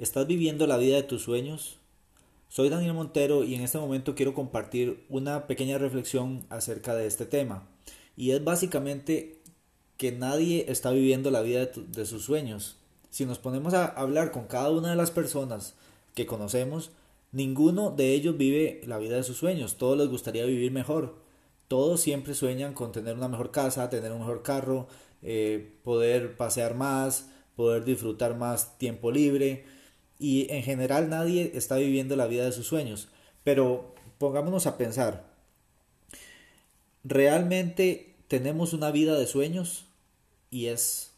¿Estás viviendo la vida de tus sueños? Soy Daniel Montero y en este momento quiero compartir una pequeña reflexión acerca de este tema. Y es básicamente que nadie está viviendo la vida de, sus sueños. Si nos ponemos a hablar con cada una de las personas que conocemos, ninguno de ellos vive la vida de sus sueños. Todos les gustaría vivir mejor. Todos siempre sueñan con tener una mejor casa, tener un mejor carro, eh, poder pasear más, poder disfrutar más tiempo libre y en general nadie está viviendo la vida de sus sueños. Pero pongámonos a pensar, ¿realmente tenemos una vida de sueños? Y es,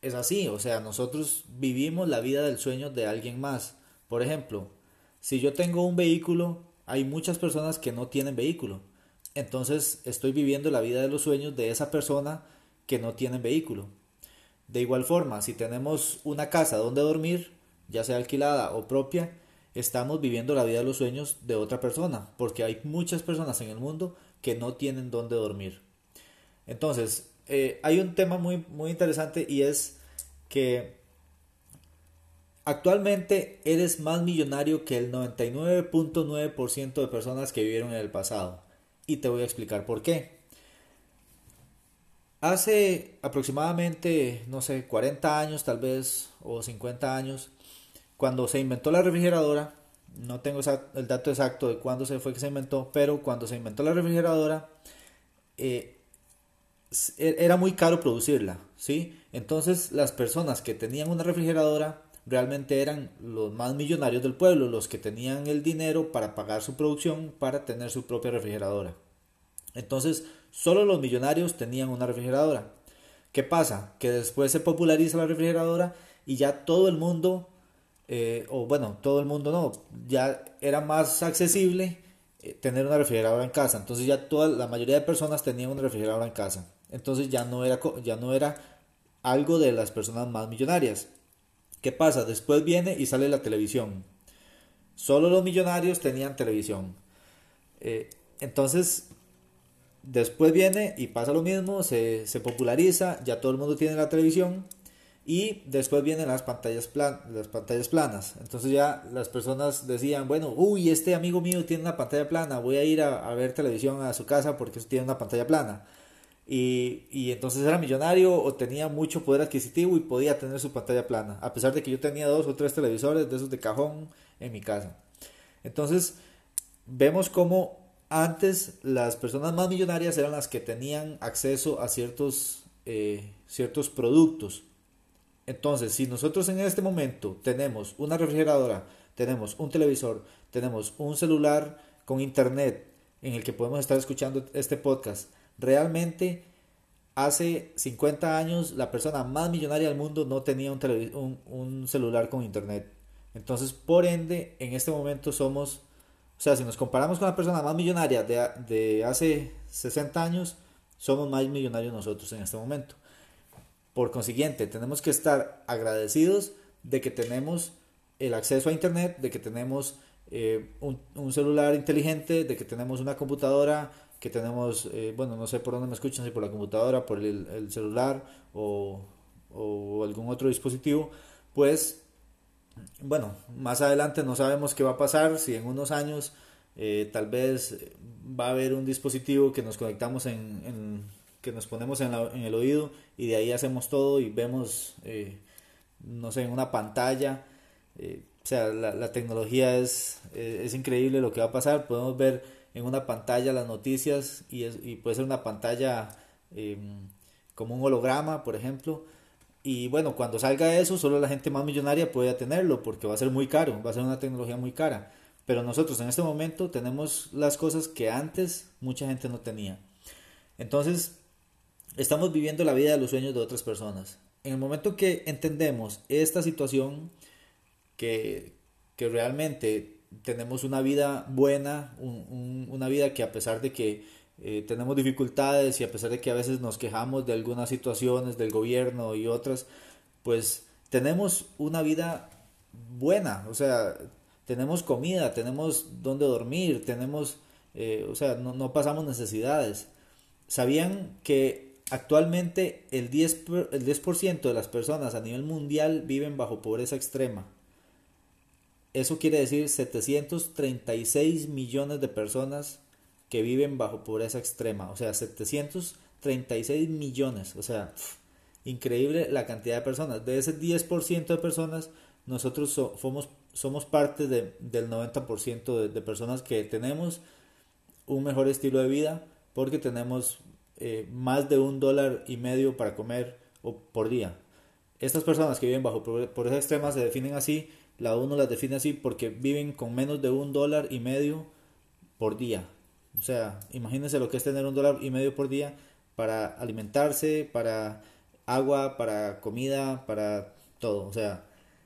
es así, o sea, nosotros vivimos la vida del sueño de alguien más. Por ejemplo, si yo tengo un vehículo, hay muchas personas que no tienen vehículo. Entonces estoy viviendo la vida de los sueños de esa persona que no tiene vehículo. De igual forma, si tenemos una casa donde dormir, ya sea alquilada o propia, estamos viviendo la vida de los sueños de otra persona, porque hay muchas personas en el mundo que no tienen dónde dormir. Entonces, eh, hay un tema muy, muy interesante y es que actualmente eres más millonario que el 99.9% de personas que vivieron en el pasado. Y te voy a explicar por qué. Hace aproximadamente, no sé, 40 años tal vez, o 50 años, cuando se inventó la refrigeradora, no tengo el dato exacto de cuándo se fue que se inventó, pero cuando se inventó la refrigeradora, eh, e, era muy caro producirla, ¿sí? Entonces las personas que tenían una refrigeradora realmente eran los más millonarios del pueblo, los que tenían el dinero para pagar su producción para tener su propia refrigeradora. Entonces, solo los millonarios tenían una refrigeradora. ¿Qué pasa? Que después se populariza la refrigeradora y ya todo el mundo eh, o bueno, todo el mundo no, ya era más accesible eh, tener una refrigeradora en casa. Entonces ya toda la mayoría de personas tenían una refrigeradora en casa. Entonces ya no era, ya no era algo de las personas más millonarias. ¿Qué pasa? Después viene y sale la televisión. Solo los millonarios tenían televisión. Eh, entonces, después viene y pasa lo mismo, se, se populariza, ya todo el mundo tiene la televisión y después vienen las pantallas, plan, las pantallas planas. Entonces ya las personas decían, bueno, uy, este amigo mío tiene una pantalla plana, voy a ir a, ver televisión a su casa porque tiene una pantalla plana. Y, y, entonces era millonario o tenía mucho poder adquisitivo y podía tener su pantalla plana, a pesar de que yo tenía dos o tres televisores de esos de cajón en mi casa. Entonces vemos como antes las personas más millonarias eran las que tenían acceso a ciertos, eh, ciertos productos entonces, si nosotros en este momento tenemos una refrigeradora, tenemos un televisor, tenemos un celular con internet en el que podemos estar escuchando este podcast, realmente hace 50 años la persona más millonaria del mundo no tenía un, un, celular con internet. Entonces, por ende, en este momento somos, o sea, si nos comparamos con la persona más millonaria de, de hace 60 años, somos más millonarios nosotros en este momento. Por consiguiente, tenemos que estar agradecidos de que tenemos el acceso a Internet, de que tenemos eh, un, celular inteligente, de que tenemos una computadora, que tenemos, eh, bueno, no sé por dónde me escuchan, si por la computadora, por el, celular o, algún otro dispositivo, pues, bueno, más adelante no sabemos qué va a pasar, si en unos años eh, tal vez va a haber un dispositivo que nos conectamos en que nos ponemos en, el oído y de ahí hacemos todo y vemos, eh, no sé, en una pantalla. Eh, o sea, la, tecnología es, eh, es increíble lo que va a pasar. Podemos ver en una pantalla las noticias y, y puede ser una pantalla em, como un holograma, por ejemplo. Y bueno, cuando salga eso, solo la gente más millonaria puede tenerlo porque va a ser muy caro, va a ser una tecnología muy cara. Pero nosotros en este momento tenemos las cosas que antes mucha gente no tenía. Entonces, estamos viviendo la vida de los sueños de otras personas. En el momento que entendemos esta situación, que, que realmente tenemos una vida buena, una vida que a pesar de que eh, tenemos dificultades y a pesar de que a veces nos quejamos de algunas situaciones del gobierno y otras, pues tenemos una vida buena, o sea, tenemos comida, tenemos donde dormir, tenemos, eh, o sea, no, no, pasamos necesidades. ¿Sabían que actualmente el 10%, el 10 de las personas a nivel mundial viven bajo pobreza extrema? Eso quiere decir 736 millones de personas que viven bajo pobreza extrema, o sea, 736 millones, o sea, increíble la cantidad de personas. De ese 10% de personas, nosotros somos, somos parte de, del 90% de, de, personas que tenemos un mejor estilo de vida porque tenemos eh, más de un dólar y medio para comer por día. Estas personas que viven bajo pobreza extrema se definen así, la ONU las define así porque viven con menos de un dólar y medio por día. O sea, imagínense lo que es tener un dólar y medio por día para alimentarse, para agua, para comida, para todo. O sea,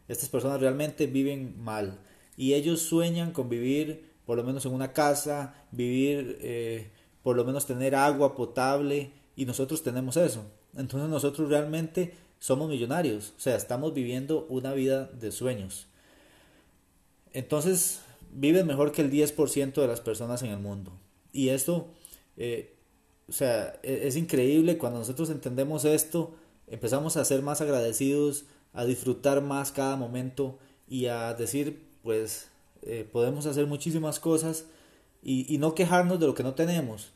estas personas realmente viven mal. Y ellos sueñan con vivir por lo menos en una casa, vivir, eh, por lo menos tener agua potable. Y nosotros tenemos eso. Entonces nosotros realmente somos millonarios. O sea, estamos viviendo una vida de sueños. Entonces, viven mejor que el 10% de las personas en el mundo. Y esto, eh, o sea, e-, es, increíble cuando nosotros entendemos esto, empezamos a ser más agradecidos, a disfrutar más cada momento y a decir, pues, eh, podemos hacer muchísimas cosas y, y no quejarnos de lo que no tenemos.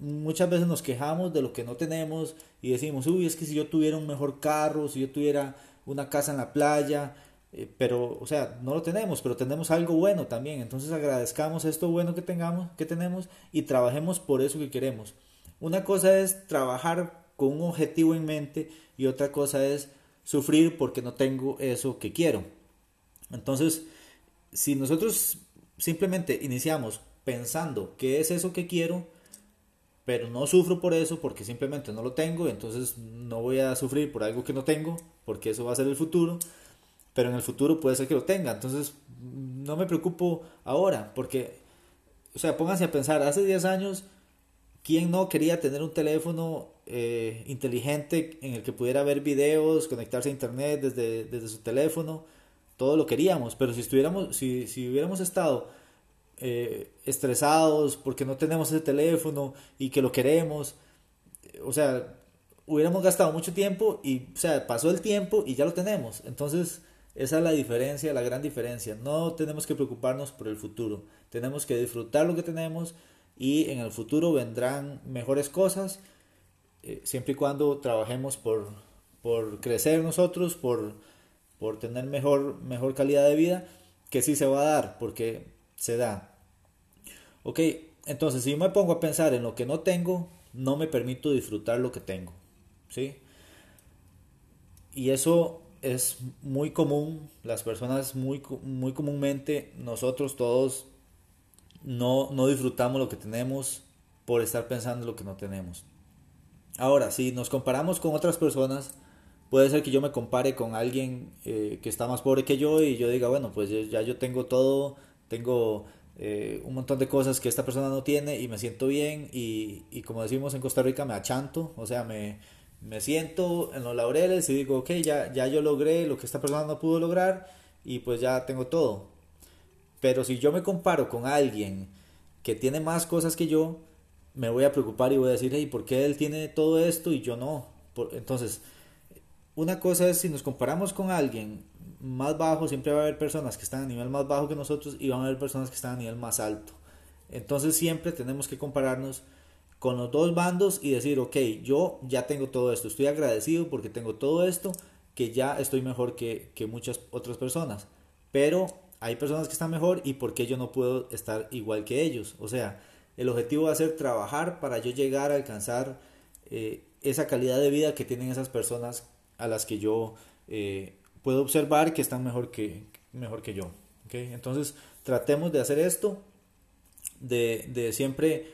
Muchas veces nos quejamos de lo que no tenemos y decimos, uy, es que si yo tuviera un mejor carro, si yo tuviera una casa en la playa, eh, pero, o sea, no lo tenemos, pero tenemos algo bueno también. Entonces agradezcamos esto bueno que tengamos, que tenemos y trabajemos por eso que queremos. Una cosa es trabajar con un objetivo en mente y otra cosa es sufrir porque no tengo eso que quiero. Entonces, si nosotros simplemente iniciamos pensando qué es eso que quiero, pero no sufro por eso porque simplemente no lo tengo, entonces no voy a sufrir por algo que no tengo, porque eso va a ser el futuro pero en el futuro puede ser que lo tenga. Entonces, no me preocupo ahora, porque, o sea, pónganse a pensar, hace 10 años, ¿quién no quería tener un teléfono eh, inteligente en el que pudiera ver videos, conectarse a internet desde, desde su teléfono? Todo lo queríamos, pero si estuviéramos, si, si hubiéramos estado eh, estresados porque no tenemos ese teléfono y que lo queremos, o sea, hubiéramos gastado mucho tiempo y, o sea, pasó el tiempo y ya lo tenemos. Entonces, esa es la diferencia, la gran diferencia. No tenemos que preocuparnos por el futuro. Tenemos que disfrutar lo que tenemos y en el futuro vendrán mejores cosas, eh, siempre y cuando trabajemos por, por crecer nosotros, por, por tener mejor, mejor calidad de vida, que sí se va a dar, porque se da. Ok, entonces si yo me pongo a pensar en lo que no tengo, no me permito disfrutar lo que tengo. ¿Sí? Y eso es muy común, las personas muy, muy comúnmente, nosotros todos no, no disfrutamos lo que tenemos por estar pensando en lo que no tenemos. Ahora, si nos comparamos con otras personas, puede ser que yo me compare con alguien eh, que está más pobre que yo y yo diga, bueno, pues ya yo tengo todo, tengo eh, un montón de cosas que esta persona no tiene y me siento bien y, y como decimos en Costa Rica, me achanto, o sea, me, me siento en los laureles y digo, ok, ya, ya yo logré lo que esta persona no pudo lograr y pues ya tengo todo. Pero si yo me comparo con alguien que tiene más cosas que yo, me voy a preocupar y voy a decir, hey, ¿por qué él tiene todo esto y yo no? entonces, una cosa es si nos comparamos con alguien más bajo, siempre va a haber personas que están a nivel más bajo que nosotros y van a haber personas que están a nivel más alto. Entonces siempre tenemos que compararnos con los dos bandos y decir, ok, yo ya tengo todo esto, estoy agradecido porque tengo todo esto, que ya estoy mejor que, muchas otras personas. Pero hay personas que están mejor y por qué yo no puedo estar igual que ellos. O sea, el objetivo va a ser trabajar para yo llegar a alcanzar eh, esa calidad de vida que tienen esas personas a las que yo eh, puedo observar que están mejor que, mejor que yo. ¿okay? Entonces, tratemos de hacer esto, de, de siempre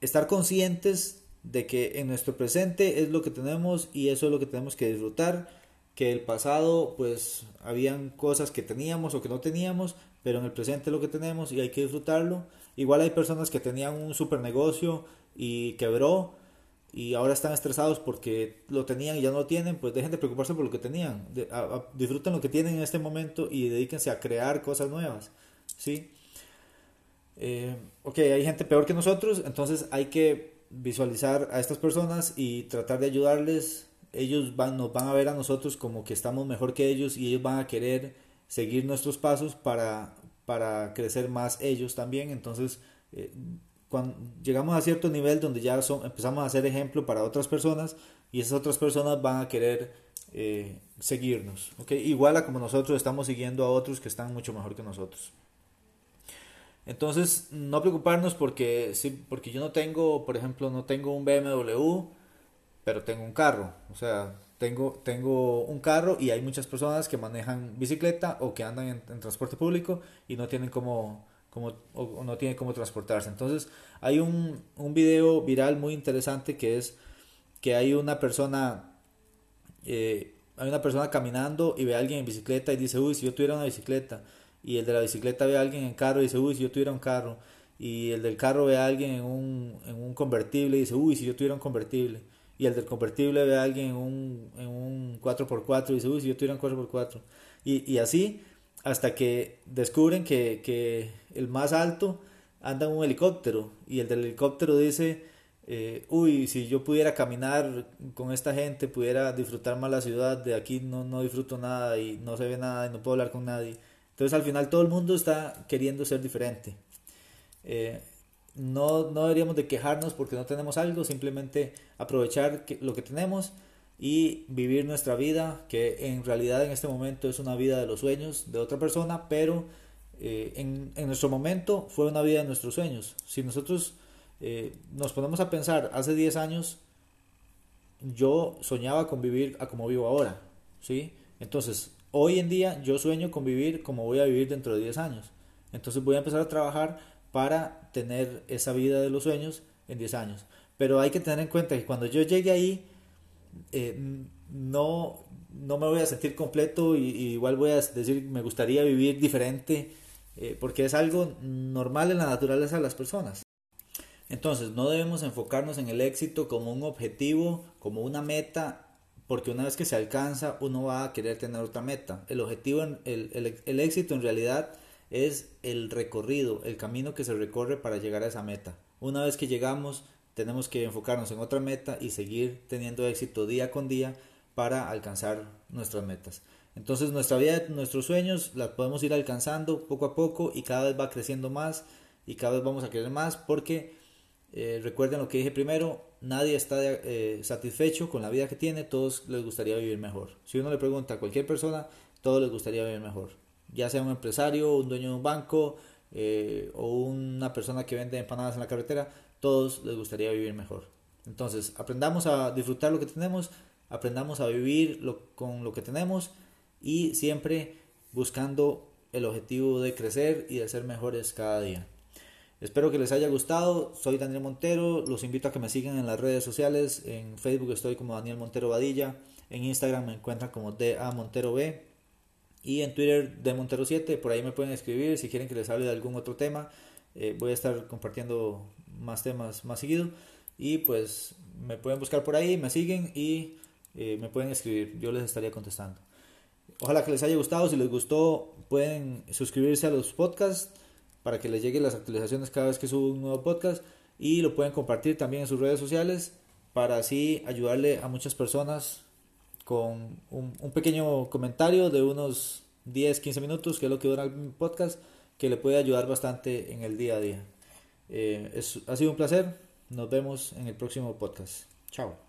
estar conscientes de que en nuestro presente es lo que tenemos y eso es lo que tenemos que disfrutar que el pasado pues habían cosas que teníamos o que no teníamos, pero en el presente lo que tenemos y hay que disfrutarlo. Igual hay personas que tenían un super negocio y quebró y ahora están estresados porque lo tenían y ya no lo tienen, pues dejen de preocuparse por lo que tenían, disfruten lo que tienen en este momento y dedíquense a crear cosas nuevas, ¿sí? Eh, ok, hay gente peor que nosotros, entonces hay que visualizar a estas personas y tratar de ayudarles. Ellos van, nos van a ver a nosotros como que estamos mejor que ellos y ellos van a querer seguir nuestros pasos para, para crecer más ellos también. Entonces, eh, cuando llegamos a cierto nivel donde ya son, empezamos a ser ejemplo para otras personas y esas otras personas van a querer eh, seguirnos. ¿okay? Igual a como nosotros estamos siguiendo a otros que están mucho mejor que nosotros. Entonces, no preocuparnos porque, sí, porque yo no tengo, por ejemplo, no tengo un BMW, pero tengo un carro. O sea, tengo, tengo un carro y hay muchas personas que manejan bicicleta o que andan en, transporte público y no tienen como, como o, no tienen cómo transportarse. Entonces, hay un, un video viral muy interesante que es que hay una persona, eh, hay una persona caminando y ve a alguien en bicicleta y dice, uy, si yo tuviera una bicicleta y el de la bicicleta ve a alguien en carro y dice, uy, si yo tuviera un carro. Y el del carro ve a alguien en un, en un convertible y dice, uy, si yo tuviera un convertible. Y el del convertible ve a alguien en un, en un 4x4 y dice, uy, si yo tuviera un 4x4. Y, y así hasta que descubren que, que, el más alto anda en un helicóptero y el del helicóptero dice, eh, uy, si yo pudiera caminar con esta gente, pudiera disfrutar más la ciudad, de aquí no, no disfruto nada y no se ve nada y no puedo hablar con nadie. Entonces al final todo el mundo está queriendo ser diferente. Eh, no, no deberíamos de quejarnos porque no tenemos algo, simplemente aprovechar lo que tenemos y vivir nuestra vida, que en realidad en este momento es una vida de los sueños de otra persona, pero eh, en, en, nuestro momento fue una vida de nuestros sueños. Si nosotros eh, nos ponemos a pensar, hace 10 años yo soñaba con vivir a como vivo ahora, ¿sí? Entonces, Hoy en día yo sueño con vivir como voy a vivir dentro de 10 años. Entonces voy a empezar a trabajar para tener esa vida de los sueños en 10 años. Pero hay que tener en cuenta que cuando yo llegue ahí, eh, no, no me voy a sentir completo y, igual voy a decir, me gustaría vivir diferente, eh, porque es algo normal en la naturaleza de las personas. Entonces, no debemos enfocarnos en el éxito como un objetivo, como una meta porque una vez que se alcanza uno va a querer tener otra meta. El objetivo, el, el, el, éxito en realidad es el recorrido, el camino que se recorre para llegar a esa meta. Una vez que llegamos tenemos que enfocarnos en otra meta y seguir teniendo éxito día con día para alcanzar nuestras metas. Entonces nuestra vida, nuestros sueños las podemos ir alcanzando poco a poco y cada vez va creciendo más y cada vez vamos a querer más porque eh, recuerden lo que dije primero, nadie está eh, satisfecho con la vida que tiene, todos les gustaría vivir mejor. Si uno le pregunta a cualquier persona, todos les gustaría vivir mejor. Ya sea un empresario, un dueño de un banco eh, o una persona que vende empanadas en la carretera, todos les gustaría vivir mejor. Entonces, aprendamos a disfrutar lo que tenemos, aprendamos a vivir con lo que tenemos y siempre buscando el objetivo de crecer y de ser mejores cada día. Espero que les haya gustado. Soy Daniel Montero. Los invito a que me sigan en las redes sociales. En Facebook estoy como Daniel Montero Vadilla. En Instagram me encuentran como DA Montero B. Y en Twitter de Montero 7. Por ahí me pueden escribir si quieren que les hable de algún otro tema. Eh, voy a estar compartiendo más temas más seguido. Y pues me pueden buscar por ahí, me siguen y eh, me pueden escribir. Yo les estaría contestando. Ojalá que les haya gustado. Si les gustó, pueden suscribirse a los podcasts para que les lleguen las actualizaciones cada vez que subo un nuevo podcast y lo pueden compartir también en sus redes sociales para así ayudarle a muchas personas con un, pequeño comentario de unos 10, 15 minutos, que es lo que dura el podcast, que le puede ayudar bastante en el día a día. Eh, ha sido un placer, nos vemos en el próximo podcast. Chao.